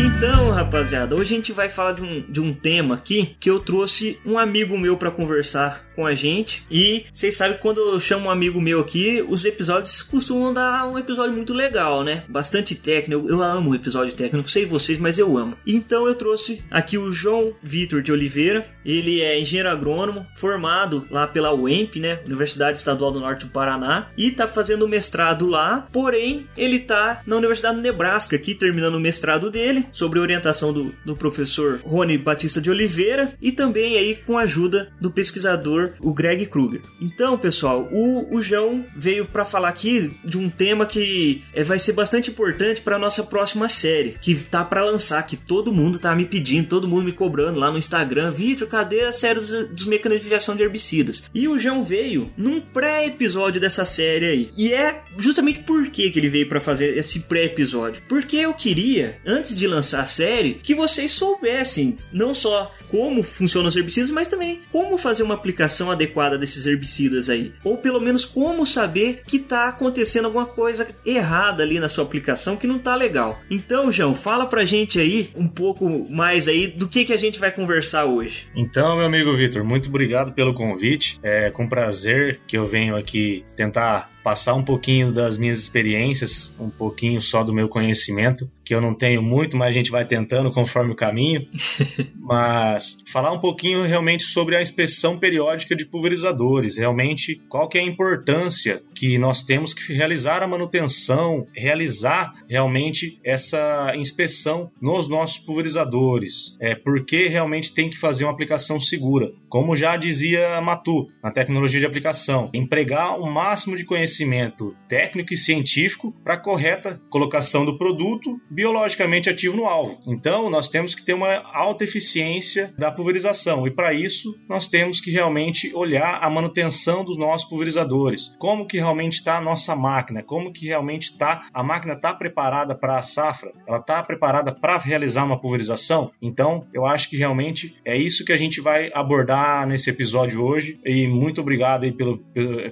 Então, rapaziada, hoje a gente vai falar de um, de um tema aqui que eu trouxe um amigo meu para conversar com a gente. E vocês sabem que quando eu chamo um amigo meu aqui, os episódios costumam dar um episódio muito legal, né? Bastante técnico. Eu, amo o episódio técnico, sei vocês, mas eu amo. Então eu trouxe aqui o João Vitor de Oliveira. Ele é engenheiro agrônomo, formado lá pela UEMP, né? Universidade Estadual do Norte do Paraná. E tá fazendo mestrado lá. Porém, ele tá na Universidade do Nebraska aqui, terminando o mestrado dele, sobre orientação do, do professor Rony Batista de Oliveira. E também aí com a ajuda do pesquisador, o Greg Kruger. Então, pessoal, o, o João veio para falar aqui de um tema que é, vai ser bastante importante para nossa próxima série, que tá para lançar, que todo mundo tá me pedindo, todo mundo me cobrando lá no Instagram, Vitor, cadê a série dos, dos mecanismos de ação de herbicidas? E o João veio num pré-episódio dessa série aí. E é justamente por que ele veio para fazer esse pré-episódio. Porque eu queria, antes de lançar a série, que vocês soubessem não só como funcionam os herbicidas, mas também como fazer uma aplicação adequada desses herbicidas aí. Ou pelo menos como saber que tá acontecendo alguma coisa errada ali na sua aplicação que não tá legal. Então, João, fala pra gente aí um pouco mais aí do que, que a gente vai conversar hoje. Então, meu amigo Vitor, muito obrigado pelo convite. É com prazer que eu venho aqui tentar passar um pouquinho das minhas experiências, um pouquinho só do meu conhecimento, que eu não tenho muito, mas a gente vai tentando conforme o caminho. mas falar um pouquinho realmente sobre a inspeção periódica de pulverizadores, realmente qual que é a importância que nós temos que realizar a manutenção, realizar realmente essa inspeção nos nossos pulverizadores. É porque realmente tem que fazer uma aplicação segura. Como já dizia Matu, na tecnologia de aplicação, empregar o máximo de conhecimento conhecimento técnico e científico para a correta colocação do produto biologicamente ativo no alvo. Então, nós temos que ter uma alta eficiência da pulverização e para isso nós temos que realmente olhar a manutenção dos nossos pulverizadores, como que realmente está a nossa máquina, como que realmente está a máquina está preparada para a safra, ela está preparada para realizar uma pulverização. Então, eu acho que realmente é isso que a gente vai abordar nesse episódio hoje. E muito obrigado aí pelo,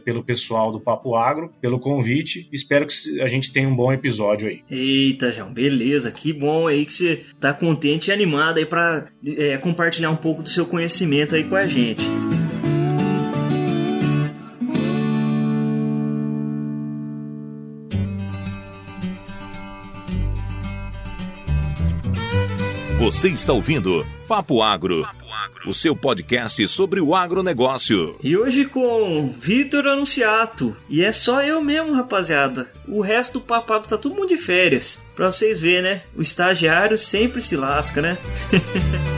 pelo pessoal do Papo Agro Agro pelo convite. Espero que a gente tenha um bom episódio aí. Eita, João, beleza. Que bom aí que você tá contente e animado aí para é, compartilhar um pouco do seu conhecimento aí com a gente. Você está ouvindo Papo Agro. Papo o seu podcast sobre o agronegócio. E hoje com Vitor Anunciato. E é só eu mesmo, rapaziada. O resto do papo tá todo mundo de férias. Pra vocês verem, né? O estagiário sempre se lasca, né?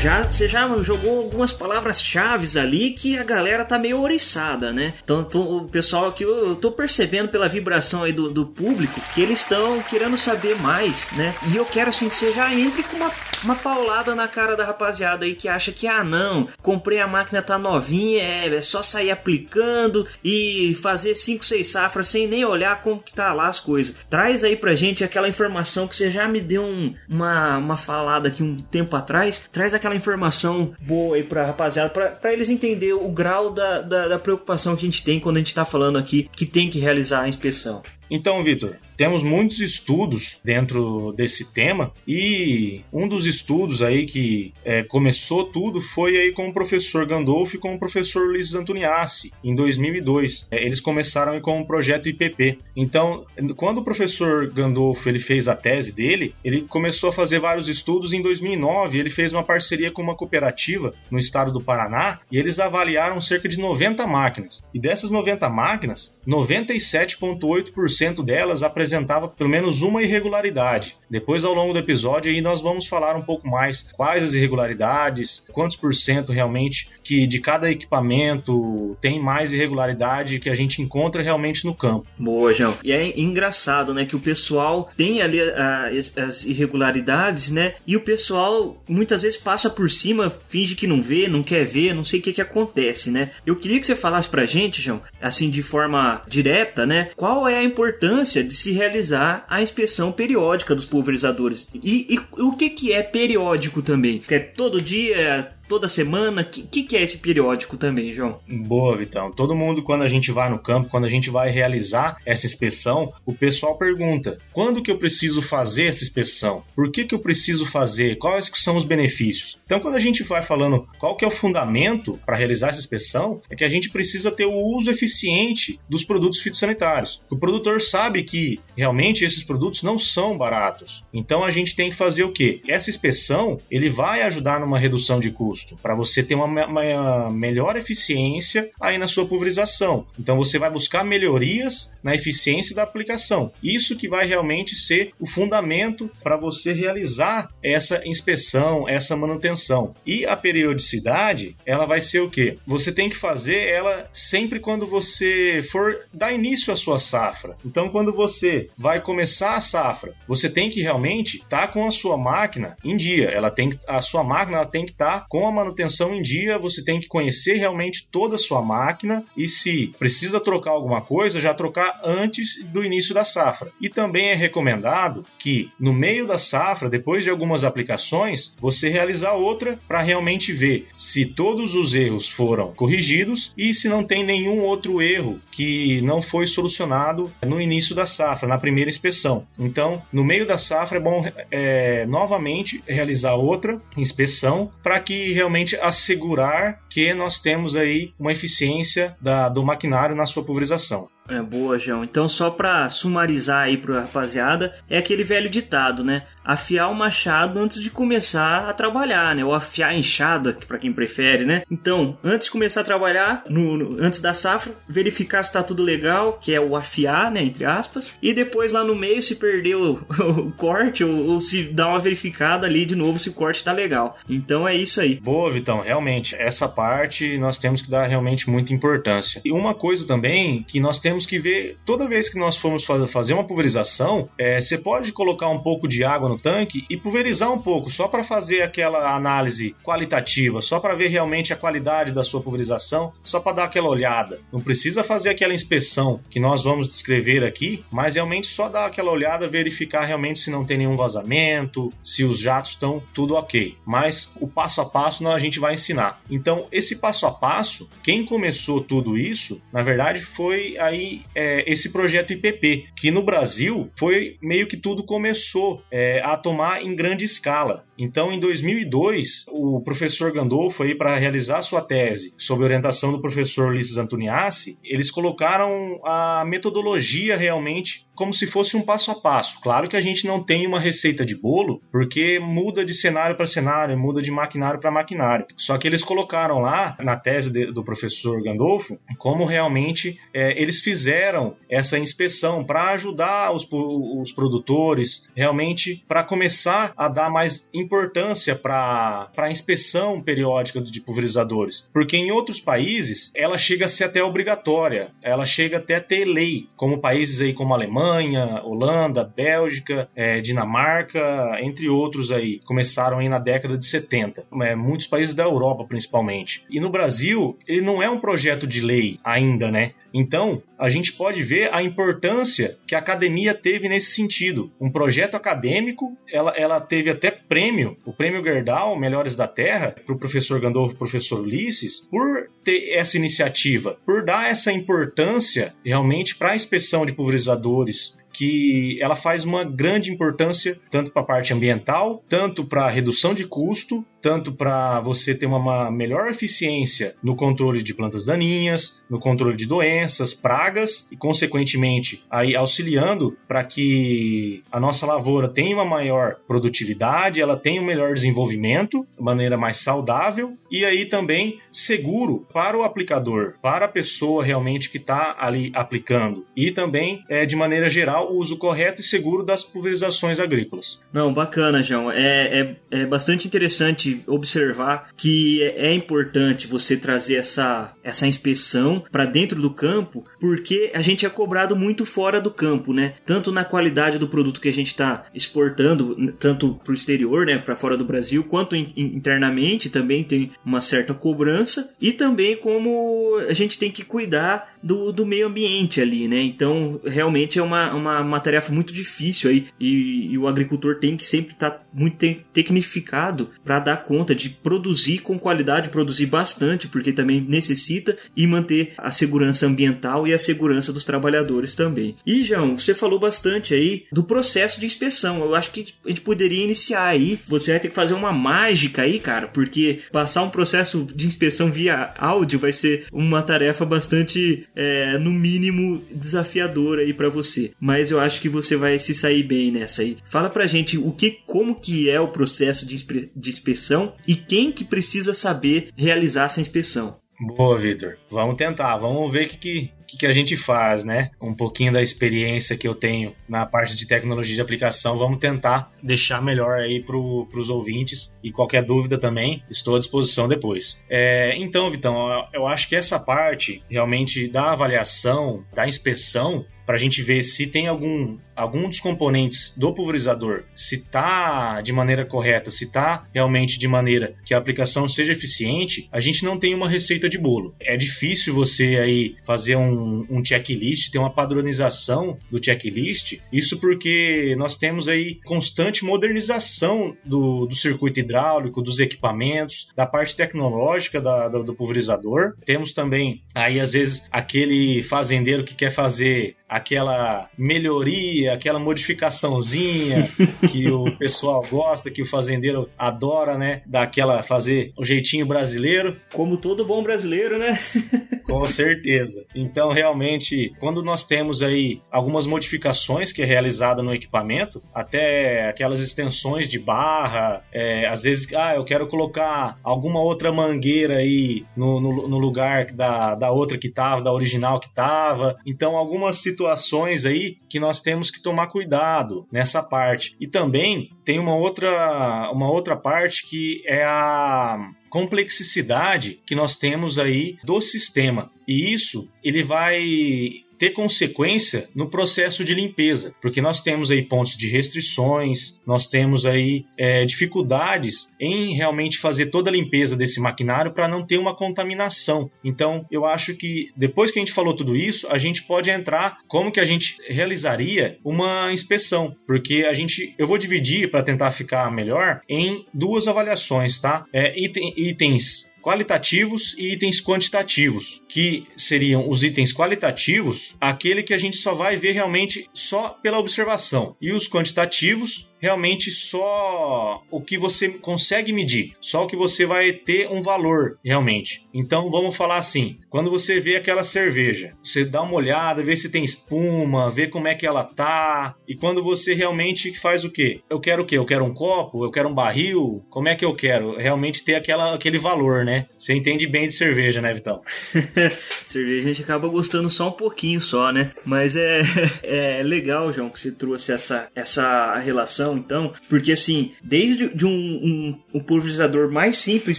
já, você já jogou algumas palavras-chave ali que a galera tá meio oriçada, né? Tô, o pessoal aqui, eu tô percebendo pela vibração aí do, do público que eles estão querendo saber mais, né? E eu quero assim que você já entre com uma, uma paulada na cara da rapaziada aí que acha que, ah, não, comprei a máquina, tá novinha, é, é só sair aplicando e fazer 5, 6 safras sem nem olhar como que tá lá as coisas. Traz aí pra gente aquela informação que você já me deu um, uma, uma falada aqui um tempo atrás, traz aquela aquela informação boa aí pra rapaziada, pra, pra eles entenderem o grau da, da, da preocupação que a gente tem quando a gente tá falando aqui que tem que realizar a inspeção. Então, Vitor, temos muitos estudos dentro desse tema e um dos estudos aí que é, começou tudo foi aí com o professor Gandolfo e com o professor Luiz Antoniassi em 2002. É, eles começaram com o projeto IPP. Então, quando o professor Gandolfo ele fez a tese dele, ele começou a fazer vários estudos. Em 2009, ele fez uma parceria com uma cooperativa no estado do Paraná e eles avaliaram cerca de 90 máquinas. E dessas 90 máquinas, 97,8% 90% delas apresentava pelo menos uma irregularidade. Depois, ao longo do episódio, aí nós vamos falar um pouco mais quais as irregularidades, quantos por cento realmente que de cada equipamento tem mais irregularidade que a gente encontra realmente no campo. Boa, João. E é engraçado, né, que o pessoal tem ali as, as irregularidades, né, e o pessoal muitas vezes passa por cima, finge que não vê, não quer ver, não sei o que que acontece, né. Eu queria que você falasse pra gente, João, assim de forma direta, né, qual é a importância de se realizar a inspeção periódica dos pulverizadores. E, e o que, que é periódico também? Que é todo dia, toda semana? O que, que, que, é esse periódico também, João? Boa, Vitão. Todo mundo, quando a gente vai no campo, quando a gente vai realizar essa inspeção, o pessoal pergunta: quando que eu preciso fazer essa inspeção? Por que, que eu preciso fazer? Quais são os benefícios? Então, quando a gente vai falando qual que é o fundamento para realizar essa inspeção, é que a gente precisa ter o uso eficiente dos produtos fitossanitários. O produtor sabe que realmente esses produtos não são baratos. Então a gente tem que fazer o quê? Essa inspeção ele vai ajudar numa redução de custo para você ter uma, uma, melhor eficiência aí na sua pulverização. Então você vai buscar melhorias na eficiência da aplicação. Isso que vai realmente ser o fundamento para você realizar essa inspeção, essa manutenção. E a periodicidade, ela vai ser o quê? Você tem que fazer ela sempre quando você for dar início à sua safra. Então quando você vai começar a safra, você tem que realmente estar tá com a sua máquina em dia. Ela tem que, a sua máquina ela tem que estar tá com a manutenção em dia. Você tem que conhecer realmente toda a sua máquina e se precisa trocar alguma coisa, já trocar antes do início da safra. E também é recomendado que no meio da safra, depois de algumas aplicações, você realizar outra para realmente ver se todos os erros foram corrigidos e se não tem nenhum outro erro que não foi solucionado no início da safra, na primeira inspeção. Então, no meio da safra é bom é, novamente realizar outra inspeção para que realmente assegurar que nós temos aí uma eficiência da, do maquinário na sua pulverização. É boa, João. Então, só pra sumarizar aí pra rapaziada, é aquele velho ditado, né? Afiar o machado antes de começar a trabalhar, né? Ou afiar a enxada, para quem prefere, né? Então, antes de começar a trabalhar, no, no, antes da safra, verificar se tá tudo legal, que é o afiar, né? Entre aspas. E depois lá no meio, se perdeu o, corte, ou, ou, se dá uma verificada ali de novo se o corte tá legal. Então é isso aí. Boa, Vitão. Realmente, essa parte nós temos que dar realmente muita importância. E uma coisa também que nós temos temos que ver, toda vez que nós formos fazer uma pulverização, é, você pode colocar um pouco de água no tanque e pulverizar um pouco, só para fazer aquela análise qualitativa, só para ver realmente a qualidade da sua pulverização, só para dar aquela olhada. Não precisa fazer aquela inspeção que nós vamos descrever aqui, mas realmente só dar aquela olhada, verificar realmente se não tem nenhum vazamento, se os jatos estão tudo ok. Mas o passo a passo a gente vai ensinar. Então, esse passo a passo, quem começou tudo isso, na verdade, foi aí é, esse projeto IPP, que no Brasil foi meio que tudo começou é, a tomar em grande escala. Então, em 2002, o professor Gandolfo, aí para realizar sua tese sob orientação do professor Ulisses Antoniassi, eles colocaram a metodologia realmente como se fosse um passo a passo. Claro que a gente não tem uma receita de bolo, porque muda de cenário para cenário, muda de maquinário para maquinário. Só que eles colocaram lá, na tese de, do professor Gandolfo, como realmente é, eles fizeram essa inspeção para ajudar os, os produtores, realmente para começar a dar mais importância para a inspeção periódica de pulverizadores, porque em outros países ela chega a ser até obrigatória, ela chega até a ter lei, como países aí como Alemanha, Holanda, Bélgica, é, Dinamarca, entre outros aí, começaram aí na década de 70, é, muitos países da Europa principalmente. E no Brasil, ele não é um projeto de lei ainda, né? Então, a gente pode ver a importância que a academia teve nesse sentido. Um projeto acadêmico, ela, ela teve até prêmio, o prêmio Gerdau Melhores da Terra, para o professor Gandolfo e professor Ulisses, por ter essa iniciativa, por dar essa importância realmente para a inspeção de pulverizadores, que ela faz uma grande importância tanto para a parte ambiental, tanto para a redução de custo, tanto para você ter uma melhor eficiência no controle de plantas daninhas, no controle de doenças, pragas e consequentemente aí auxiliando para que a nossa lavoura tenha uma maior produtividade, ela tenha um melhor desenvolvimento, de maneira mais saudável e aí também seguro para o aplicador, para a pessoa realmente que está ali aplicando e também é, de maneira geral o uso correto e seguro das pulverizações agrícolas. Não, bacana, João. É, é, é bastante interessante observar que é, é importante você trazer essa, essa inspeção para dentro do campo campo, porque a gente é cobrado muito fora do campo, né? Tanto na qualidade do produto que a gente está exportando, tanto para o exterior, né, para fora do Brasil, quanto in, internamente também tem uma certa cobrança e também como a gente tem que cuidar do, do meio ambiente ali, né? Então realmente é uma, uma, uma tarefa muito difícil aí e, e o agricultor tem que sempre estar tá muito te tecnificado para dar conta de produzir com qualidade, produzir bastante, porque também necessita e manter a segurança ambiental e a segurança dos trabalhadores também. E João, você falou bastante aí do processo de inspeção. Eu acho que a gente poderia iniciar aí. Você vai ter que fazer uma mágica aí, cara, porque passar um processo de inspeção via áudio vai ser uma tarefa bastante, é, no mínimo, desafiadora aí para você. Mas eu acho que você vai se sair bem nessa aí. Fala pra gente o que, como que é o processo de, de inspeção e quem que precisa saber realizar essa inspeção. Boa, Vitor. Vamos tentar, vamos ver o que, que, que, que a gente faz, né? Um pouquinho da experiência que eu tenho na parte de tecnologia de aplicação, vamos tentar deixar melhor aí para os ouvintes e qualquer dúvida também, estou à disposição depois. É, então, Vitão, eu acho que essa parte realmente da avaliação, da inspeção, para a gente ver se tem algum, algum dos componentes do pulverizador, se está de maneira correta, se está realmente de maneira que a aplicação seja eficiente, a gente não tem uma receita de bolo. É difícil você aí fazer um um, checklist, tem uma padronização do checklist. Isso porque nós temos aí constante modernização do, do circuito hidráulico, dos equipamentos, da parte tecnológica da, do, do pulverizador. Temos também aí às vezes aquele fazendeiro que quer fazer aquela melhoria, aquela modificaçãozinha que o pessoal gosta, que o fazendeiro adora, né? Daquela fazer o jeitinho brasileiro. Como todo bom brasileiro, né? Com certeza. Então, realmente, quando nós temos aí algumas modificações que é realizada no equipamento, até aquelas extensões de barra, é, às vezes, ah, eu quero colocar alguma outra mangueira aí no, no, no lugar da, da outra que tava, da original que tava. Então, algumas situações situações aí que nós temos que tomar cuidado nessa parte. E também tem uma outra, uma outra parte que é a complexidade que nós temos aí do sistema. E isso ele vai ter consequência no processo de limpeza, porque nós temos aí pontos de restrições, nós temos aí é, dificuldades em realmente fazer toda a limpeza desse maquinário para não ter uma contaminação. Então, eu acho que depois que a gente falou tudo isso, a gente pode entrar como que a gente realizaria uma inspeção, porque a gente, eu vou dividir para tentar ficar melhor em duas avaliações, tá? É, item, itens qualitativos e itens quantitativos, que seriam os itens qualitativos, aquele que a gente só vai ver realmente só pela observação, e os quantitativos, realmente só o que você consegue medir, só o que você vai ter um valor realmente. Então vamos falar assim: quando você vê aquela cerveja, você dá uma olhada, vê se tem espuma, vê como é que ela tá, e quando você realmente faz o quê? Eu quero o quê? Eu quero um copo, eu quero um barril, como é que eu quero? Realmente ter aquela, aquele valor, né? Você entende bem de cerveja, né, Vitão? cerveja a gente acaba gostando só um pouquinho só, né? Mas é, é legal, João, que você trouxe essa, essa relação então, porque assim, desde de um, um, um, pulverizador mais simples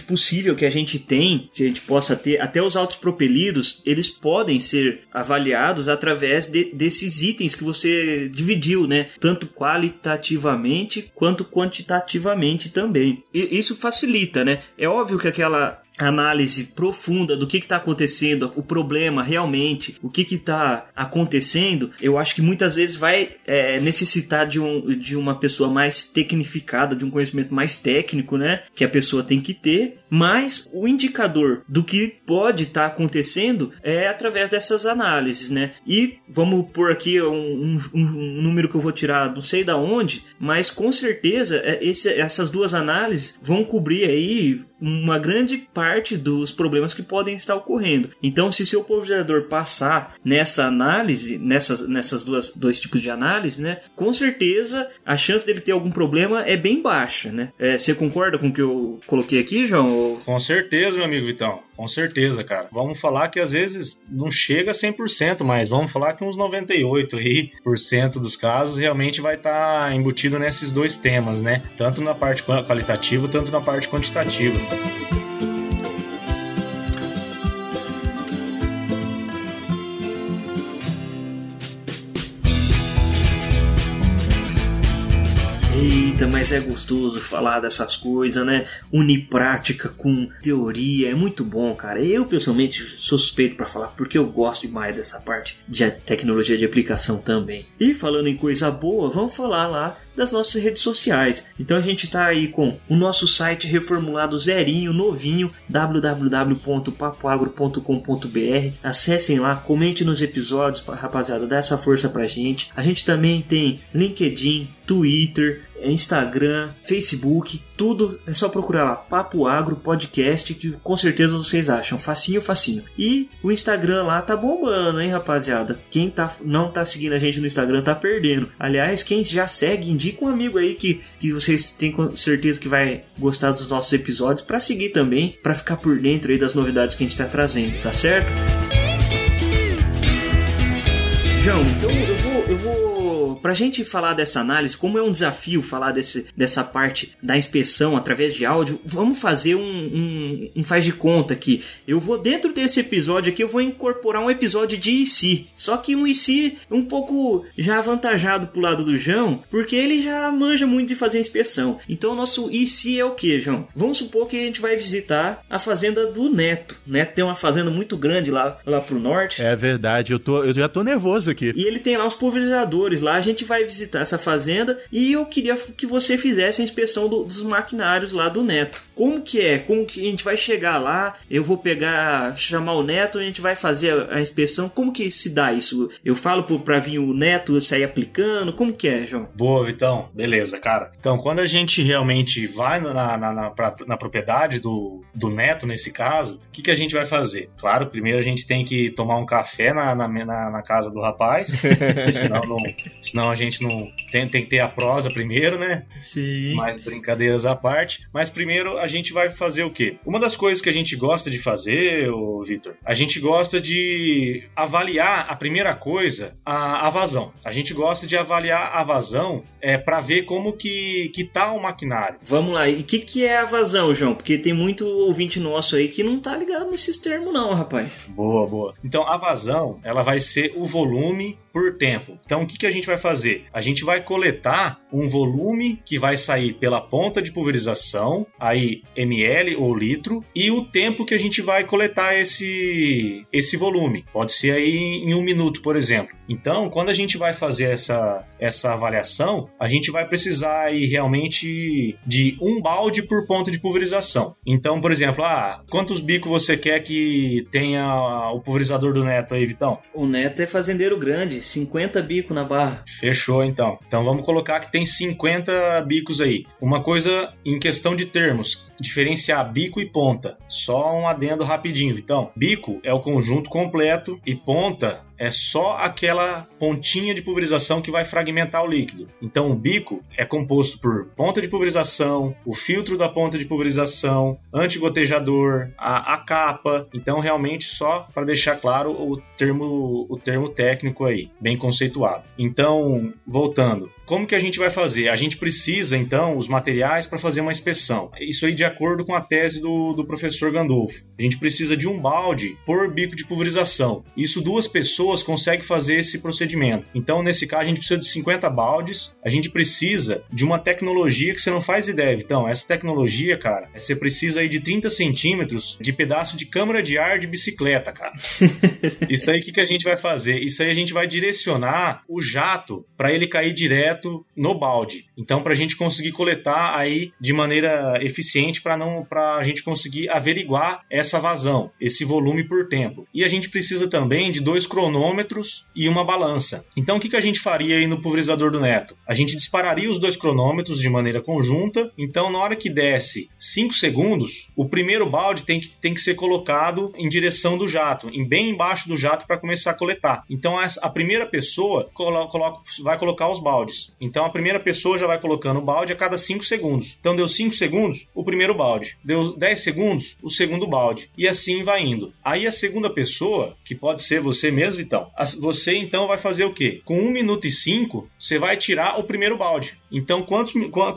possível que a gente tem, que a gente possa ter, até os autos propelidos, eles podem ser avaliados através de, desses itens que você dividiu, né? Tanto qualitativamente quanto quantitativamente também. E isso facilita, né? É óbvio que aquela análise profunda do que está acontecendo, o problema realmente, o que está acontecendo, eu acho que muitas vezes vai é, necessitar de, um, de uma pessoa mais tecnificada, de um conhecimento mais técnico, né? Que a pessoa tem que ter, mas o indicador do que pode estar tá acontecendo é através dessas análises, né? E vamos por aqui um, um, um, número que eu vou tirar, não sei da onde, mas com certeza é, esse, essas duas análises vão cobrir aí uma grande parte dos problemas que podem estar ocorrendo. Então, se seu pulverizador passar nessa análise, nessas, nessas duas dois tipos de análise, né, com certeza a chance dele ter algum problema é bem baixa, né? É, você concorda com o que eu coloquei aqui, João? Com certeza, meu amigo Vitão. Com certeza, cara. Vamos falar que às vezes não chega a 100%, mas vamos falar que uns 98 aí por cento dos casos realmente vai estar tá embutido nesses dois temas, né? Tanto na parte qualitativa, tanto na parte quantitativa. Eita, mas é gostoso falar dessas coisas, né? Unir prática com teoria é muito bom, cara. Eu pessoalmente suspeito para falar porque eu gosto demais dessa parte de tecnologia de aplicação também. E falando em coisa boa, vamos falar lá das nossas redes sociais. Então a gente está aí com o nosso site reformulado zerinho, novinho, www.papoagro.com.br. Acessem lá, comente nos episódios, rapaziada, dá essa força pra gente. A gente também tem LinkedIn, Twitter, Instagram, Facebook, tudo é só procurar lá Papo Agro Podcast que com certeza vocês acham facinho, facinho. E o Instagram lá tá bombando, hein, rapaziada? Quem tá não tá seguindo a gente no Instagram tá perdendo. Aliás, quem já segue, indica um amigo aí que, que vocês têm certeza que vai gostar dos nossos episódios para seguir também, para ficar por dentro aí das novidades que a gente tá trazendo, tá certo? João, eu vou, eu vou pra gente falar dessa análise, como é um desafio falar desse, dessa parte da inspeção através de áudio, vamos fazer um, um, um faz de conta aqui. Eu vou, dentro desse episódio aqui, eu vou incorporar um episódio de IC. Só que um IC um pouco já avantajado pro lado do João, porque ele já manja muito de fazer inspeção. Então, o nosso IC é o que, João? Vamos supor que a gente vai visitar a fazenda do Neto. O Neto tem uma fazenda muito grande lá, lá pro norte. É verdade, eu, tô, eu já tô nervoso aqui. E ele tem lá os pulverizadores lá a gente vai visitar essa fazenda e eu queria que você fizesse a inspeção do, dos maquinários lá do Neto. Como que é? Como que a gente vai chegar lá? Eu vou pegar, chamar o Neto, a gente vai fazer a, a inspeção. Como que se dá isso? Eu falo para vir o Neto sair aplicando? Como que é, João? Boa, Vitão. Beleza, cara. Então, quando a gente realmente vai na, na, na, pra, na propriedade do, do Neto, nesse caso, o que, que a gente vai fazer? Claro, primeiro a gente tem que tomar um café na, na, na, na casa do rapaz, senão não, senão a gente não tem, tem que ter a prosa primeiro, né? Sim. Mais brincadeiras à parte. Mas primeiro a gente vai fazer o quê? Uma das coisas que a gente gosta de fazer, Vitor, a gente gosta de avaliar a primeira coisa, a, a vazão. A gente gosta de avaliar a vazão é, para ver como que, que tá o maquinário. Vamos lá, e o que, que é a vazão, João? Porque tem muito ouvinte nosso aí que não tá ligado nesses termos, não, rapaz. Boa, boa. Então a vazão, ela vai ser o volume por tempo. Então o que, que a gente vai fazer? A gente vai coletar um volume que vai sair pela ponta de pulverização, aí ml ou litro, e o tempo que a gente vai coletar esse, esse volume. Pode ser aí em um minuto, por exemplo. Então, quando a gente vai fazer essa, essa avaliação, a gente vai precisar aí realmente de um balde por ponta de pulverização. Então, por exemplo, ah, quantos bicos você quer que tenha o pulverizador do Neto aí, Vitão? O Neto é fazendeiro grande, 50 bicos na barra. Fechou então. Então vamos colocar que tem 50 bicos aí. Uma coisa em questão de termos, diferenciar bico e ponta. Só um adendo rapidinho, Vitão. Bico é o conjunto completo e ponta é só aquela pontinha de pulverização que vai fragmentar o líquido. Então o bico é composto por ponta de pulverização, o filtro da ponta de pulverização, antigotejador, a, a capa. Então realmente só para deixar claro o termo, o termo técnico aí, bem conceituado. Então, voltando, como que a gente vai fazer? A gente precisa, então, os materiais para fazer uma inspeção. Isso aí de acordo com a tese do, do professor Gandolfo. A gente precisa de um balde por bico de pulverização. Isso duas pessoas conseguem fazer esse procedimento. Então, nesse caso, a gente precisa de 50 baldes. A gente precisa de uma tecnologia que você não faz ideia. Então, essa tecnologia, cara, você precisa aí de 30 centímetros de pedaço de câmara de ar de bicicleta, cara. Isso aí, o que, que a gente vai fazer? Isso aí a gente vai direcionar o jato para ele cair direto no balde. Então, para a gente conseguir coletar aí de maneira eficiente para não para a gente conseguir averiguar essa vazão, esse volume por tempo. E a gente precisa também de dois cronômetros e uma balança. Então, o que, que a gente faria aí no pulverizador do Neto? A gente dispararia os dois cronômetros de maneira conjunta. Então, na hora que desce 5 segundos, o primeiro balde tem que, tem que ser colocado em direção do jato, em bem embaixo do jato para começar a coletar. Então, a primeira pessoa coloca, vai colocar os baldes. Então a primeira pessoa já vai colocando o balde a cada 5 segundos. Então deu 5 segundos, o primeiro balde. Deu 10 segundos, o segundo balde. E assim vai indo. Aí a segunda pessoa, que pode ser você mesmo, então, você então vai fazer o quê? Com 1 minuto e 5, você vai tirar o primeiro balde. Então quantos,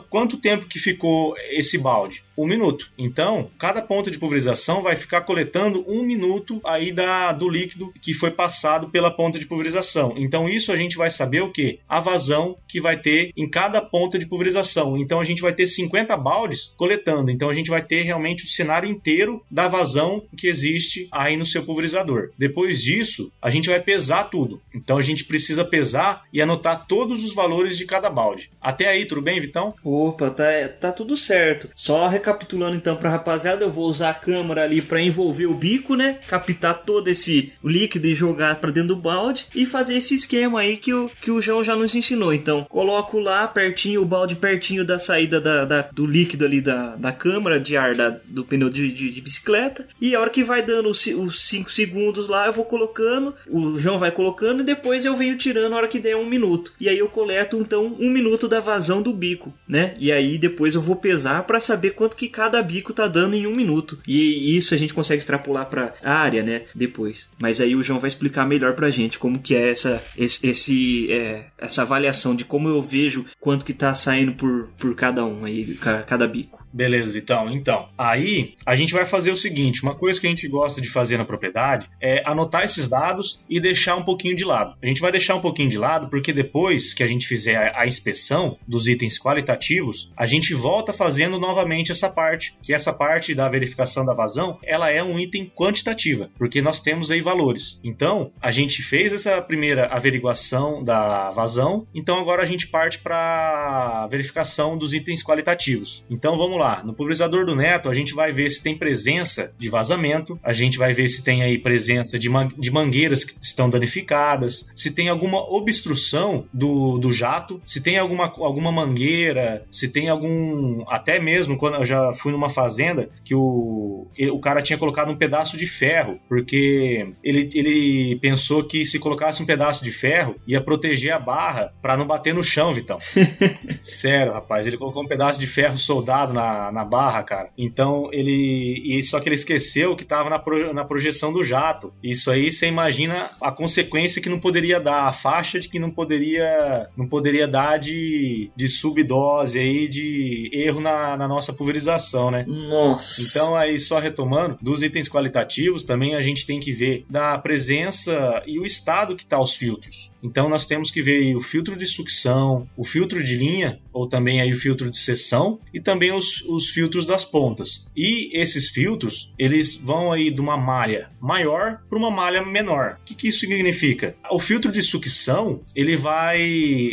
quanto tempo que ficou esse balde? Um minuto. Então, cada ponta de pulverização vai ficar coletando um minuto aí da, do líquido que foi passado pela ponta de pulverização. Então, isso a gente vai saber o que? A vazão que que vai ter em cada ponta de pulverização. Então a gente vai ter 50 baldes coletando. Então a gente vai ter realmente o cenário inteiro da vazão que existe aí no seu pulverizador. Depois disso, a gente vai pesar tudo. Então a gente precisa pesar e anotar todos os valores de cada balde. Até aí, tudo bem, Vitão? Opa, tá, tá tudo certo. Só recapitulando então pra rapaziada, eu vou usar a câmera ali para envolver o bico, né? Captar todo esse líquido e jogar para dentro do balde e fazer esse esquema aí que o, que o João já nos ensinou. Então, coloco lá pertinho, o balde pertinho da saída da, da do líquido ali da, da câmara de ar da, do pneu de, de, de, bicicleta. E a hora que vai dando os 5 segundos lá, eu vou colocando, o João vai colocando e depois eu venho tirando a hora que der um minuto. E aí eu coleto então um minuto da vazão do bico, né? E aí depois eu vou pesar para saber quanto que cada bico tá dando em um minuto. E isso a gente consegue extrapolar para área, né? Depois. Mas aí o João vai explicar melhor pra gente como que é essa, esse, esse é, essa avaliação de como eu vejo quanto que tá saindo por, por cada um aí, cada bico. Beleza, Vitão. Então, aí a gente vai fazer o seguinte: uma coisa que a gente gosta de fazer na propriedade é anotar esses dados e deixar um pouquinho de lado. A gente vai deixar um pouquinho de lado porque depois que a gente fizer a inspeção dos itens qualitativos, a gente volta fazendo novamente essa parte, que essa parte da verificação da vazão, ela é um item quantitativa, porque nós temos aí valores. Então, a gente fez essa primeira averiguação da vazão, então agora a gente parte para a verificação dos itens qualitativos. Então, vamos lá lá, no pulverizador do Neto, a gente vai ver se tem presença de vazamento, a gente vai ver se tem aí presença de, man de mangueiras que estão danificadas, se tem alguma obstrução do, do jato, se tem alguma, alguma mangueira, se tem algum. Até mesmo quando eu já fui numa fazenda que o, o cara tinha colocado um pedaço de ferro, porque ele, ele pensou que se colocasse um pedaço de ferro ia proteger a barra para não bater no chão, Vitão. Sério, rapaz, ele colocou um pedaço de ferro soldado na, na, barra, cara. Então ele. E só que ele esqueceu que tava na, pro, na projeção do jato. Isso aí você imagina a consequência que não poderia dar, a faixa de que não poderia. não poderia dar de, de subdose aí, de erro na, na nossa pulverização, né? Nossa. Então aí, só retomando, dos itens qualitativos, também a gente tem que ver da presença e o estado que tá os filtros. Então nós temos que ver o filtro de sucção, o filtro de linha, ou também aí o filtro de seção, e também os os, filtros das pontas. E esses filtros, eles vão aí de uma malha maior para uma malha menor. O que, que isso significa? O filtro de sucção, ele vai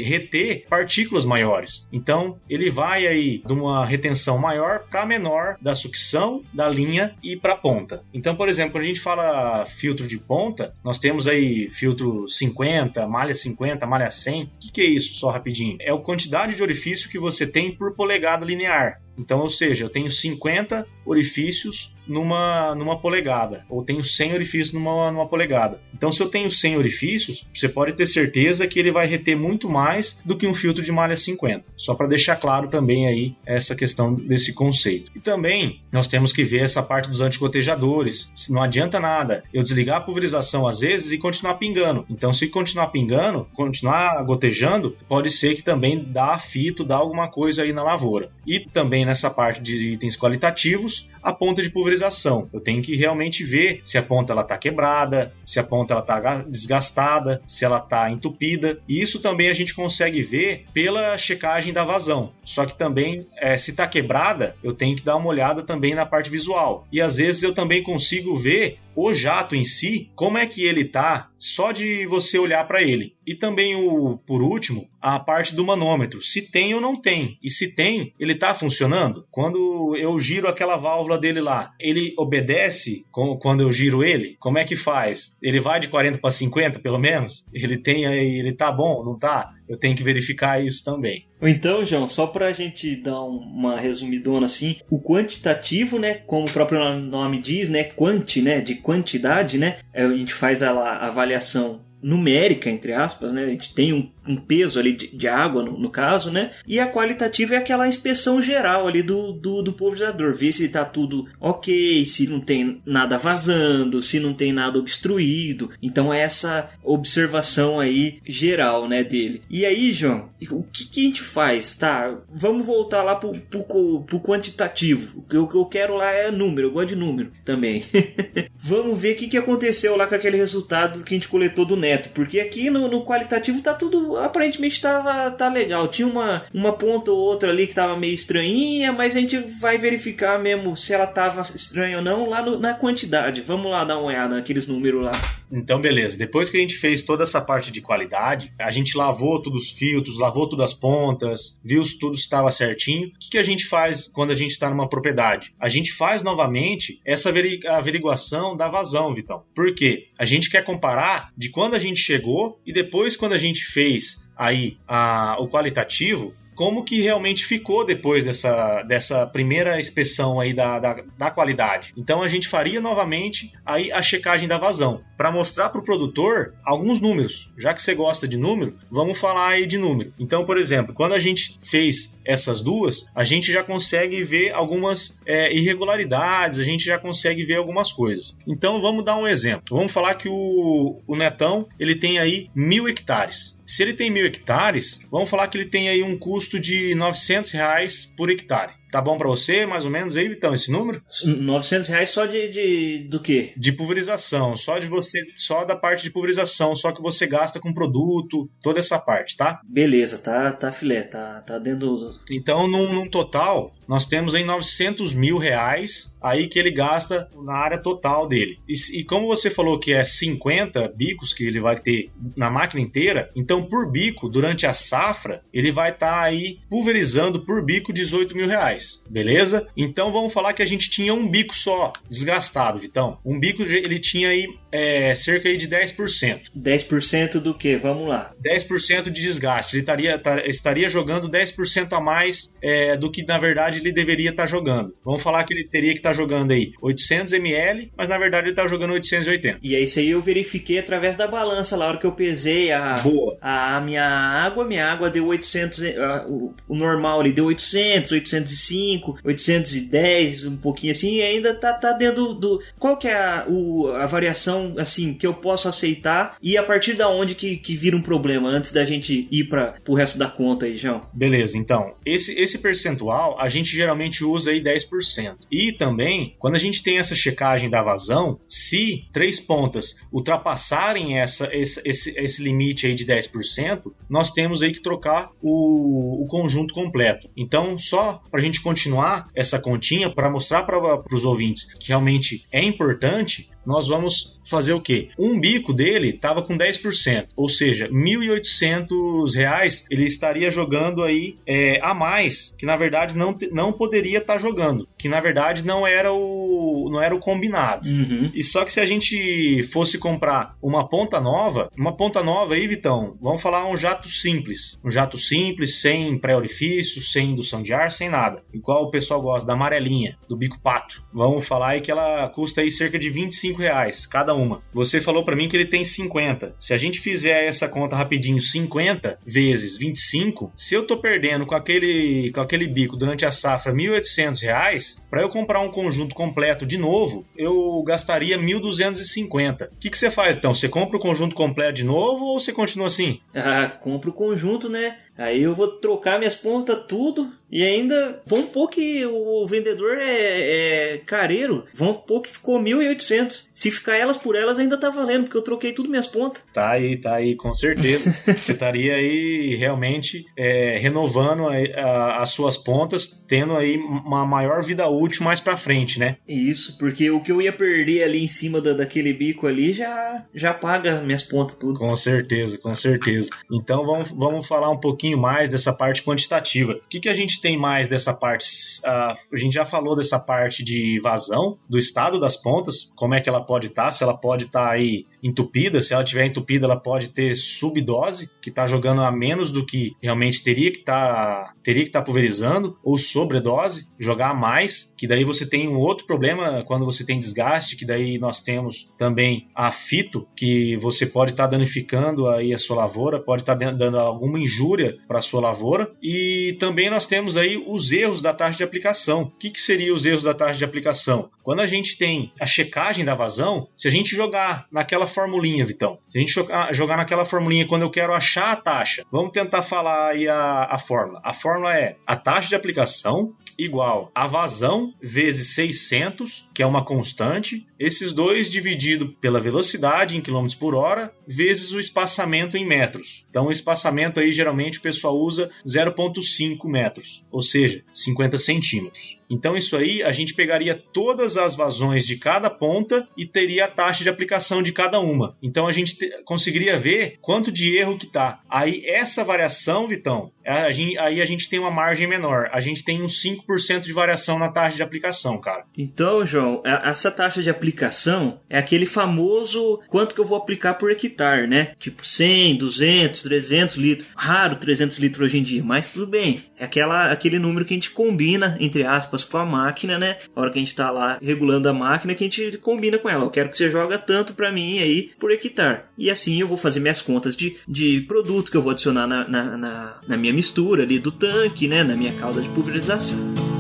reter partículas maiores. Então, ele vai aí de uma retenção maior para menor da sucção, da linha e para a ponta. Então, por exemplo, quando a gente fala filtro de ponta, nós temos aí filtro 50, malha 50, malha 100. O que, que é isso, só rapidinho? É a quantidade de orifício que você tem por polegada linear. Então, ou seja, eu tenho 50 orifícios numa, numa polegada, ou tenho 100 orifícios numa, numa polegada. Então, se eu tenho 100 orifícios, você pode ter certeza que ele vai reter muito mais do que um filtro de malha 50. Só para deixar claro também aí essa questão desse conceito. E também nós temos que ver essa parte dos antigotejadores. Não adianta nada eu desligar a pulverização às vezes e continuar pingando. Então, se continuar pingando, continuar gotejando, pode ser que também dá fito, dá alguma coisa aí na lavoura. E também nessa parte de itens qualitativos, a ponta de pulverização. Eu tenho que realmente ver se a ponta ela está quebrada, se a ponta ela está desgastada, se ela está entupida. E isso também a gente consegue ver pela checagem da vazão. Só que também, é, se está quebrada, eu tenho que dar uma olhada também na parte visual. E às vezes eu também consigo ver o jato em si, como é que ele tá, só de você olhar para ele. E também o, por último, a parte do manômetro, se tem ou não tem. E se tem, ele tá funcionando? Quando eu giro aquela válvula dele lá, ele obedece quando eu giro ele? Como é que faz? Ele vai de 40 para 50, pelo menos? Ele tem aí, ele tá bom, não tá? Eu tenho que verificar isso também. Então, João, só para a gente dar uma resumidona assim, o quantitativo, né, como o próprio nome diz, né, quanti, né, de quantidade, né, é, a gente faz a, a avaliação numérica, entre aspas, né? A gente tem um, um peso ali de, de água, no, no, caso, né? E a qualitativa é aquela inspeção geral ali do, do, do pulverizador, ver se tá tudo ok, se não tem nada vazando, se não tem nada obstruído. Então é essa observação aí geral, né, dele. E aí, João, o que, que a gente faz? Tá, vamos voltar lá pro, pro, pro quantitativo. O que eu, quero lá é número, eu gosto de número também. vamos ver o que, que aconteceu lá com aquele resultado que a gente coletou do Neto, porque aqui no, no qualitativo tá tudo aparentemente tava tá legal. Tinha uma, uma ponta ou outra ali que tava meio estranhinha, mas a gente vai verificar mesmo se ela tava estranha ou não lá no, na quantidade. Vamos lá dar uma olhada naqueles números lá. Então, beleza. Depois que a gente fez toda essa parte de qualidade, a gente lavou todos os filtros, lavou todas as pontas, viu se tudo estava certinho. O que, a gente faz quando a gente está numa propriedade? A gente faz novamente essa averiguação da vazão, Vitão. Por quê? A gente quer comparar de quando a gente chegou e depois quando a gente fez aí a, o qualitativo, como que realmente ficou depois dessa, dessa primeira inspeção aí da, da, da qualidade. Então a gente faria novamente aí a checagem da vazão para mostrar para o produtor alguns números. Já que você gosta de número, vamos falar aí de número. Então, por exemplo, quando a gente fez essas duas, a gente já consegue ver algumas é, irregularidades, a gente já consegue ver algumas coisas. Então vamos dar um exemplo. Vamos falar que o, o Netão ele tem aí mil hectares. Se ele tem mil hectares, vamos falar que ele tem aí um custo de 900 reais por hectare. Tá bom para você, mais ou menos, aí, Vitão, esse número? 900 reais só de, de do quê? De pulverização, só de você, só da parte de pulverização, só que você gasta com produto, toda essa parte, tá? Beleza, tá, tá filé, tá, tá dentro do... Então, num, num total, nós temos aí 900 mil reais aí que ele gasta na área total dele. E, e, como você falou que é 50 bicos que ele vai ter na máquina inteira, então por bico, durante a safra, ele vai estar tá aí pulverizando por bico 18 mil reais beleza? Então vamos falar que a gente tinha um bico só desgastado, Vitão. Um bico ele tinha aí é, cerca aí de 10%. 10% do que? Vamos lá. 10% de desgaste. Ele estaria, estaria jogando 10% a mais é, do que na verdade ele deveria estar jogando. Vamos falar que ele teria que estar jogando aí 800 ml, mas na verdade ele está jogando 880. E aí isso aí eu verifiquei através da balança lá, hora que eu pesei a, Boa. a minha água, minha água deu 800, a, o, o normal ali deu 800, 805 805, 810, um pouquinho assim, e ainda tá, tá dentro do. Qual que é a, o, a variação, assim, que eu posso aceitar e a partir da onde que, que vira um problema antes da gente ir para o resto da conta aí, João? Beleza, então, esse, esse percentual a gente geralmente usa aí 10%. E também, quando a gente tem essa checagem da vazão, se três pontas ultrapassarem essa, esse, esse, esse limite aí de 10%, nós temos aí que trocar o, o conjunto completo. Então, só para a gente continuar essa continha para mostrar para os ouvintes que realmente é importante, nós vamos fazer o quê? Um bico dele estava com 10%, ou seja, R$ 1.800 ele estaria jogando aí é, a mais, que na verdade não, não poderia estar tá jogando, que na verdade não era o, não era o combinado. Uhum. E só que se a gente fosse comprar uma ponta nova, uma ponta nova aí, Vitão, vamos falar um jato simples, um jato simples, sem pré-orifício, sem indução de ar, sem nada, igual o pessoal gosta da amarelinha, do bico pato. Vamos falar aí que ela custa aí cerca de 25 25 reais cada uma. Você falou para mim que ele tem 50. Se a gente fizer essa conta rapidinho, 50 vezes 25, se eu tô perdendo com aquele, com aquele bico durante a safra 1.800 reais, para eu comprar um conjunto completo de novo, eu gastaria 1.250. O que, que você faz então? Você compra o conjunto completo de novo ou você continua assim? Ah, compra o conjunto, né? Aí eu vou trocar minhas pontas tudo e ainda vamos pôr que o vendedor é, é careiro. Vamos pôr que ficou 1.800. Se ficar elas por elas ainda tá valendo, porque eu troquei tudo minhas pontas. Tá aí, tá aí, com certeza. Você estaria aí realmente é, renovando a, a, as suas pontas, tendo aí uma maior vida útil mais pra frente, né? Isso, porque o que eu ia perder ali em cima da, daquele bico ali já, já paga minhas pontas tudo. Com certeza, com certeza. Então vamos, vamos falar um pouquinho pouquinho mais dessa parte quantitativa. O que, que a gente tem mais dessa parte? Uh, a gente já falou dessa parte de vazão, do estado das pontas, como é que ela pode estar, tá, se ela pode estar tá aí entupida, se ela tiver entupida, ela pode ter subdose, que está jogando a menos do que realmente teria que tá, teria que estar tá pulverizando, ou sobredose, jogar a mais, que daí você tem um outro problema quando você tem desgaste, que daí nós temos também a fito, que você pode estar tá danificando aí a sua lavoura, pode estar tá dando alguma injúria para sua lavoura. E também nós temos aí os erros da taxa de aplicação. O que, que seria os erros da taxa de aplicação? Quando a gente tem a checagem da vazão, se a gente jogar naquela formulinha, Vitão, se a gente jogar naquela formulinha quando eu quero achar a taxa, vamos tentar falar aí a, a fórmula. A fórmula é a taxa de aplicação igual a vazão vezes 600, que é uma constante, esses dois dividido pela velocidade em quilômetros por hora, vezes o espaçamento em metros. Então, o espaçamento aí geralmente pessoal usa 0,5 metros, ou seja, 50 centímetros. Então, isso aí a gente pegaria todas as vazões de cada ponta e teria a taxa de aplicação de cada uma. Então, a gente conseguiria ver quanto de erro que tá. Aí, essa variação, Vitão, a aí a gente tem uma margem menor. A gente tem uns 5% de variação na taxa de aplicação, cara. Então, João, essa taxa de aplicação é aquele famoso quanto que eu vou aplicar por hectare, né? Tipo 100, 200, 300 litros. Raro 300 litros hoje em dia, mas tudo bem. É aquela, aquele número que a gente combina, entre aspas, com a máquina, né? A hora que a gente tá lá regulando a máquina, que a gente combina com ela. Eu quero que você joga tanto para mim aí por hectare. E assim eu vou fazer minhas contas de, de produto que eu vou adicionar na, na, na, na minha mistura ali do tanque, né? Na minha calda de pulverização.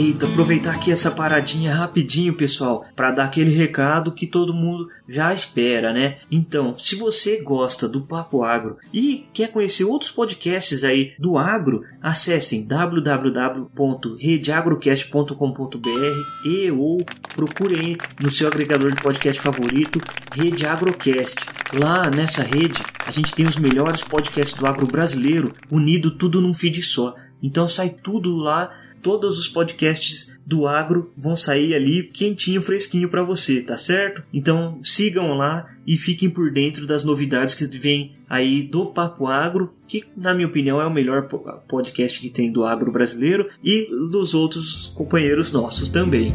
Eita, aproveitar aqui essa paradinha rapidinho, pessoal, para dar aquele recado que todo mundo já espera, né? Então, se você gosta do Papo Agro e quer conhecer outros podcasts aí do agro, acessem www.redeagrocast.com.br e ou procurem no seu agregador de podcast favorito, Rede Agrocast. Lá nessa rede, a gente tem os melhores podcasts do agro brasileiro, unido tudo num feed só. Então sai tudo lá todos os podcasts do agro vão sair ali quentinho, fresquinho para você, tá certo? Então sigam lá e fiquem por dentro das novidades que vêm aí do Papo Agro, que na minha opinião é o melhor podcast que tem do agro brasileiro e dos outros companheiros nossos também.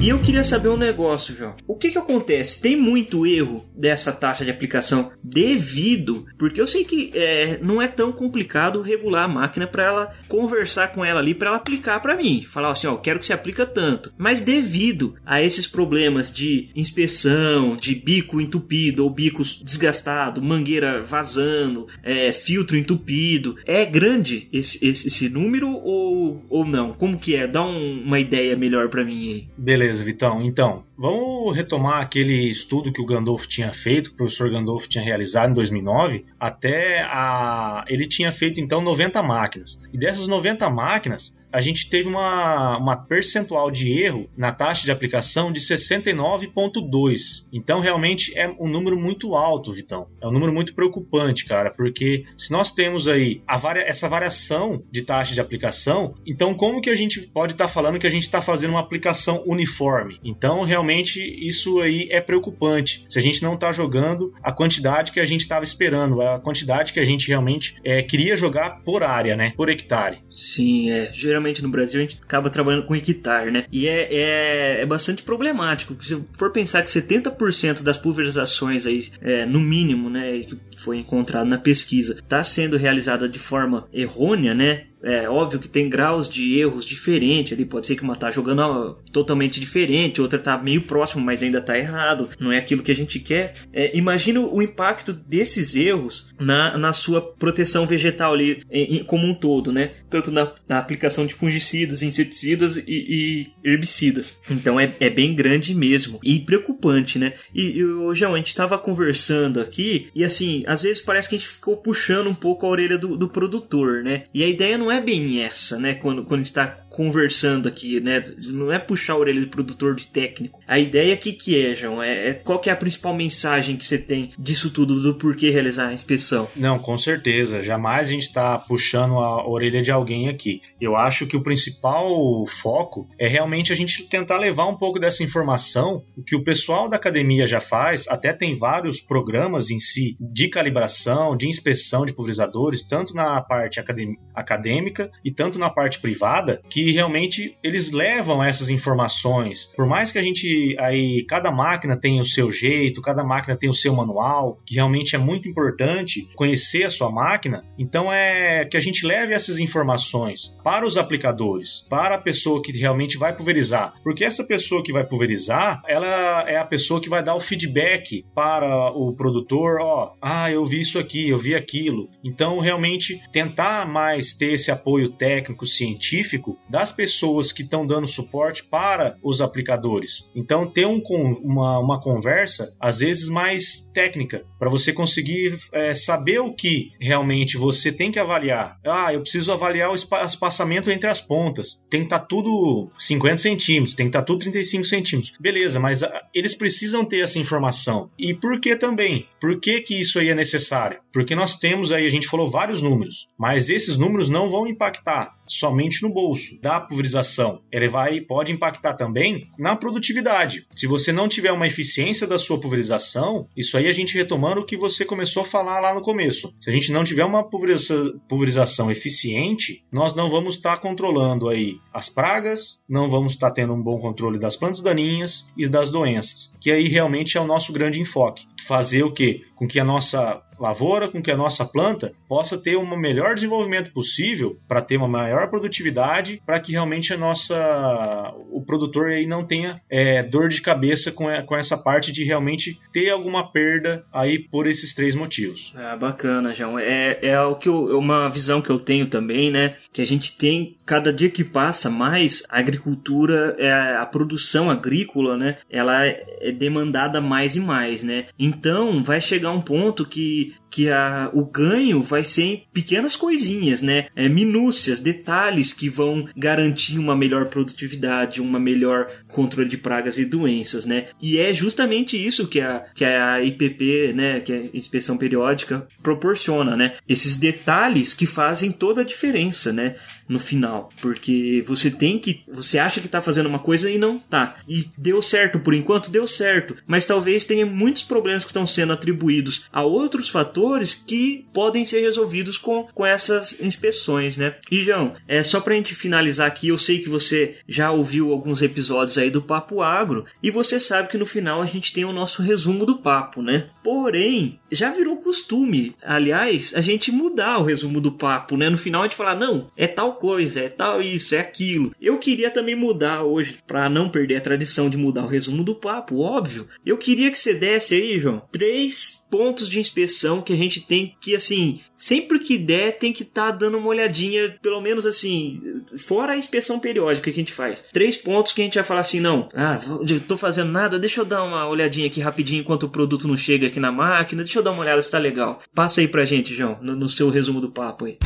E eu queria saber um negócio, João. O que que acontece? Tem muito erro dessa taxa de aplicação devido, porque eu sei que é, não é tão complicado regular a máquina para ela conversar com ela ali para ela aplicar para mim, falar assim, ó, quero que você aplica tanto. Mas devido a esses problemas de inspeção, de bico entupido ou bicos desgastado, mangueira vazando, é, filtro entupido, é grande esse, esse, esse, número ou, ou não? Como que é? Dá um, uma ideia melhor para mim aí. Beleza. Beleza, Vitão. Então, vamos retomar aquele estudo que o Gandolfo tinha feito, que o professor Gandolfo tinha realizado em 2009. Até a... ele tinha feito então 90 máquinas. E dessas 90 máquinas, a gente teve uma, uma percentual de erro na taxa de aplicação de 69,2. Então, realmente é um número muito alto, Vitão. É um número muito preocupante, cara, porque se nós temos aí varia... essa variação de taxa de aplicação, então como que a gente pode estar tá falando que a gente está fazendo uma aplicação uniforme? Então, realmente, isso aí é preocupante. Se a gente não está jogando a quantidade que a gente estava esperando, a quantidade que a gente realmente é, queria jogar por área, né? Por hectare. Sim, é. Geralmente no Brasil a gente acaba trabalhando com hectare, né? E é, é, é bastante problemático. Se for pensar que 70% das pulverizações aí, é, no mínimo, né, que foi encontrado na pesquisa, está sendo realizada de forma errônea, né? É óbvio que tem graus de erros diferentes ali. Pode ser que uma tá jogando totalmente diferente, outra tá meio próximo, mas ainda tá errado. Não é aquilo que a gente quer. É, imagina o impacto desses erros na, na sua proteção vegetal ali em, em, como um todo, né? Tanto na, na aplicação de fungicidas, inseticidas e, e herbicidas. Então é, é, bem grande mesmo e preocupante, né? E, e João, a gente tava conversando aqui e assim, às vezes parece que a gente ficou puxando um pouco a orelha do, do produtor, né? E a ideia não é bem essa, né? Quando, quando a gente tá conversando aqui, né? Não é puxar a orelha do produtor de técnico. A ideia aqui que é, João, é, é qual que é a principal mensagem que você tem disso tudo, do porquê realizar a inspeção? Não, com certeza. Jamais a gente está puxando a orelha de alguém aqui. Eu acho que o principal foco é realmente a gente tentar levar um pouco dessa informação, que o pessoal da academia já faz, até tem vários programas em si de calibração, de inspeção de pulverizadores, tanto na parte acadêmica acadêmica e tanto na parte privada, que realmente eles levam essas informações. Por mais que a gente aí cada máquina tem o seu jeito, cada máquina tem o seu manual, que realmente é muito importante conhecer a sua máquina. Então é que a gente leve essas informações para os aplicadores, para a pessoa que realmente vai pulverizar, porque essa pessoa que vai pulverizar, ela é a pessoa que vai dar o feedback para o produtor, ó, ah, eu vi isso aqui, eu vi aquilo. Então realmente tentar mais ter esse apoio técnico científico das pessoas que estão dando suporte para os aplicadores. Então ter um, uma, uma conversa às vezes mais técnica para você conseguir é, saber o que realmente você tem que avaliar. Ah, eu preciso avaliar o espaçamento entre as pontas. Tem que estar tá tudo 50 centímetros, tem que estar tá tudo 35 centímetros. Beleza, mas ah, eles precisam ter essa informação. E por que também? Por que, que isso aí é necessário? Porque nós temos aí, a gente falou vários números, mas esses números não vão impactar somente no bolso da pulverização. Ele vai pode impactar também na produtividade. Se você não tiver uma eficiência da sua pulverização, isso aí a gente retomando o que você começou a falar lá no começo. Se a gente não tiver uma pulverização eficiente, nós não vamos estar controlando aí as pragas, não vamos estar tendo um bom controle das plantas daninhas e das doenças, que aí realmente é o nosso grande enfoque. Fazer o que? Com que a nossa lavoura, com que a nossa planta possa ter um melhor desenvolvimento possível para ter uma maior produtividade, para que realmente a nossa o produtor aí não tenha é, dor de cabeça com, com essa parte de realmente ter alguma perda aí por esses três motivos. Ah, bacana, João. É, é o que eu, uma visão que eu tenho também, né? Que a gente tem cada dia que passa mais a agricultura, é, a produção agrícola, né? Ela é demandada mais e mais, né? Então vai chegar um ponto que que a, o ganho vai ser em pequenas coisinhas, né? É, minúcias, detalhes que vão garantir uma melhor produtividade, uma melhor controle de pragas e doenças, né? E é justamente isso que a, que a IPP, né, que a inspeção periódica, proporciona, né? Esses detalhes que fazem toda a diferença, né? no final, porque você tem que, você acha que tá fazendo uma coisa e não tá. E deu certo por enquanto, deu certo, mas talvez tenha muitos problemas que estão sendo atribuídos a outros fatores que podem ser resolvidos com, com essas inspeções, né? E João, é só pra gente finalizar aqui, eu sei que você já ouviu alguns episódios aí do Papo Agro e você sabe que no final a gente tem o nosso resumo do papo, né? Porém, já virou costume, aliás, a gente mudar o resumo do papo, né? No final a gente falar, não, é tal coisa, é tal isso, é aquilo. Eu queria também mudar hoje, para não perder a tradição de mudar o resumo do papo, óbvio. Eu queria que você desse aí, João, três pontos de inspeção que a gente tem que, assim, sempre que der, tem que estar tá dando uma olhadinha, pelo menos assim, fora a inspeção periódica que a gente faz. Três pontos que a gente vai falar assim, não, ah, tô fazendo nada, deixa eu dar uma olhadinha aqui rapidinho enquanto o produto não chega aqui na máquina, deixa eu dar uma olhada se tá legal. Passa aí pra gente, João, no, no seu resumo do papo aí.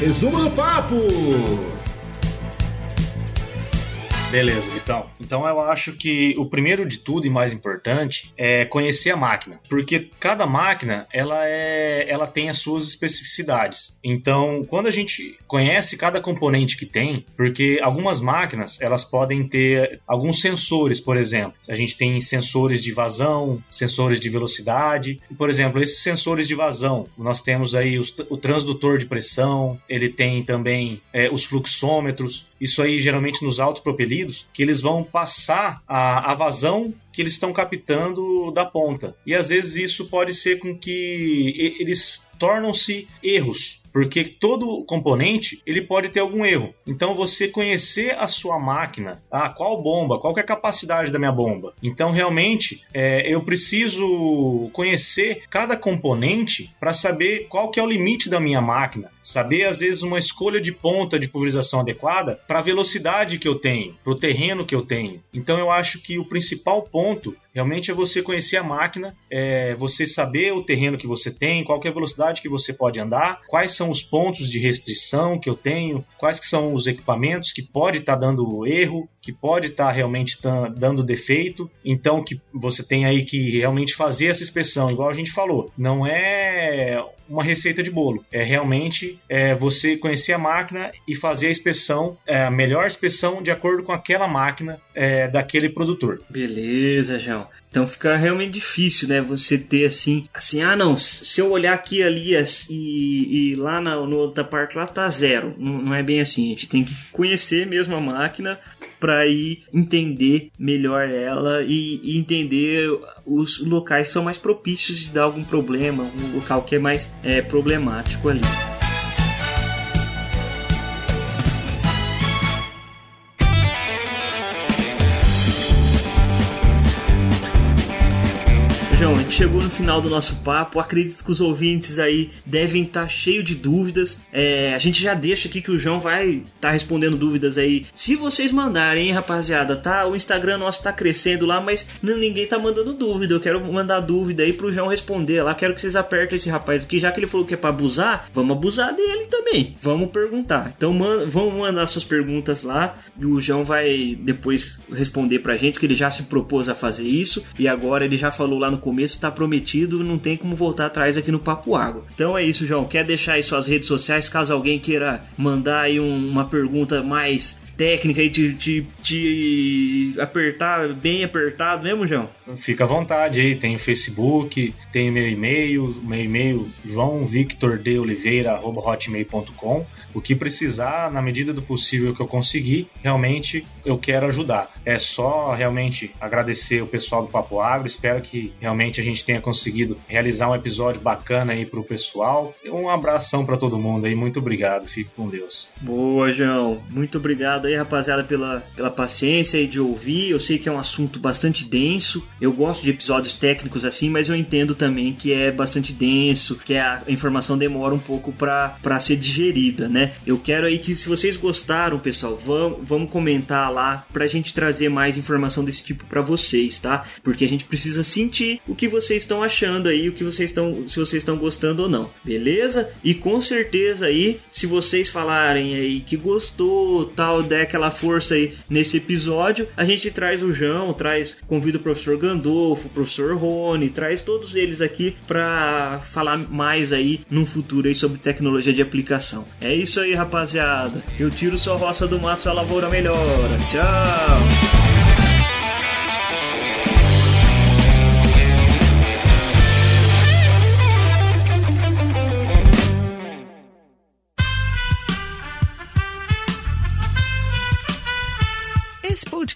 Resumo do papo! Beleza, então. Então eu acho que o primeiro de tudo e mais importante é conhecer a máquina, porque cada máquina ela é, ela tem as suas especificidades. Então, quando a gente conhece cada componente que tem, porque algumas máquinas elas podem ter alguns sensores, por exemplo. A gente tem sensores de vazão, sensores de velocidade. Por exemplo, esses sensores de vazão, nós temos aí os, o transdutor de pressão, ele tem também é, os fluxômetros. Isso aí geralmente nos autopropelidos que eles vão passar a, a vazão que eles estão captando da ponta. E às vezes isso pode ser com que eles tornam-se erros porque todo componente ele pode ter algum erro. Então você conhecer a sua máquina, ah, qual bomba, qual é a capacidade da minha bomba. Então realmente é, eu preciso conhecer cada componente para saber qual que é o limite da minha máquina, saber às vezes uma escolha de ponta de pulverização adequada para a velocidade que eu tenho, para o terreno que eu tenho. Então eu acho que o principal ponto Realmente é você conhecer a máquina, é você saber o terreno que você tem, qual é a velocidade que você pode andar, quais são os pontos de restrição que eu tenho, quais que são os equipamentos que pode estar tá dando erro, que pode estar tá realmente tá dando defeito. Então que você tem aí que realmente fazer essa inspeção, igual a gente falou. Não é uma receita de bolo. É realmente é, você conhecer a máquina e fazer a inspeção, é, a melhor inspeção de acordo com aquela máquina é, daquele produtor. Beleza, João. Então fica realmente difícil, né? Você ter assim, assim, ah não, se eu olhar aqui ali e, e lá na, na outra parte lá tá zero. Não, não, é bem assim. A gente tem que conhecer mesmo a máquina para ir entender melhor ela e, e, entender os locais que são mais propícios de dar algum problema, um local que é mais é, problemático ali. A gente chegou no final do nosso papo. Acredito que os ouvintes aí devem estar tá cheios de dúvidas. É, a gente já deixa aqui que o João vai estar tá respondendo dúvidas aí. Se vocês mandarem, hein, rapaziada, tá? O Instagram nosso tá crescendo lá, mas não, ninguém tá mandando dúvida. Eu quero mandar dúvida aí pro João responder lá. Quero que vocês apertem esse rapaz aqui. Já que ele falou que é pra abusar, vamos abusar dele também. Vamos perguntar. Então man, vamos mandar suas perguntas lá. E o João vai depois responder pra gente, que ele já se propôs a fazer isso. E agora ele já falou lá no começo está prometido, não tem como voltar atrás aqui no Papo Água. Então é isso, João. Quer deixar aí suas redes sociais, caso alguém queira mandar aí um, uma pergunta mais técnica e te, te, te, apertar bem apertado mesmo, João? Fica à vontade aí, tem o Facebook, tem meu e-mail, meu e-mail joãovictordeoliveira.hotmail.com O que precisar, na medida do possível que eu conseguir, realmente eu quero ajudar. É só realmente agradecer o pessoal do Papo Agro, espero que realmente a gente tenha conseguido realizar um episódio bacana aí pro pessoal. Um abração para todo mundo aí, muito obrigado, fique com Deus. Boa, João, muito obrigado aí, rapaziada, pela, pela paciência e de ouvir. Eu sei que é um assunto bastante denso. Eu gosto de episódios técnicos assim, mas eu entendo também que é bastante denso, que a informação demora um pouco para ser digerida, né? Eu quero aí que, se vocês gostaram, pessoal, vamos, comentar lá pra gente trazer mais informação desse tipo para vocês, tá? Porque a gente precisa sentir o que vocês estão achando aí, o que vocês estão, se vocês estão gostando ou não, beleza? E com certeza aí, se vocês falarem aí que gostou, tal, der aquela força aí nesse episódio, a gente traz o João, traz, convida o professor Gandolfo, o professor Rony, traz todos eles aqui para falar mais aí no futuro aí sobre tecnologia de aplicação. É isso aí, rapaziada. Eu tiro sua roça do mato, sua lavoura melhora. Tchau!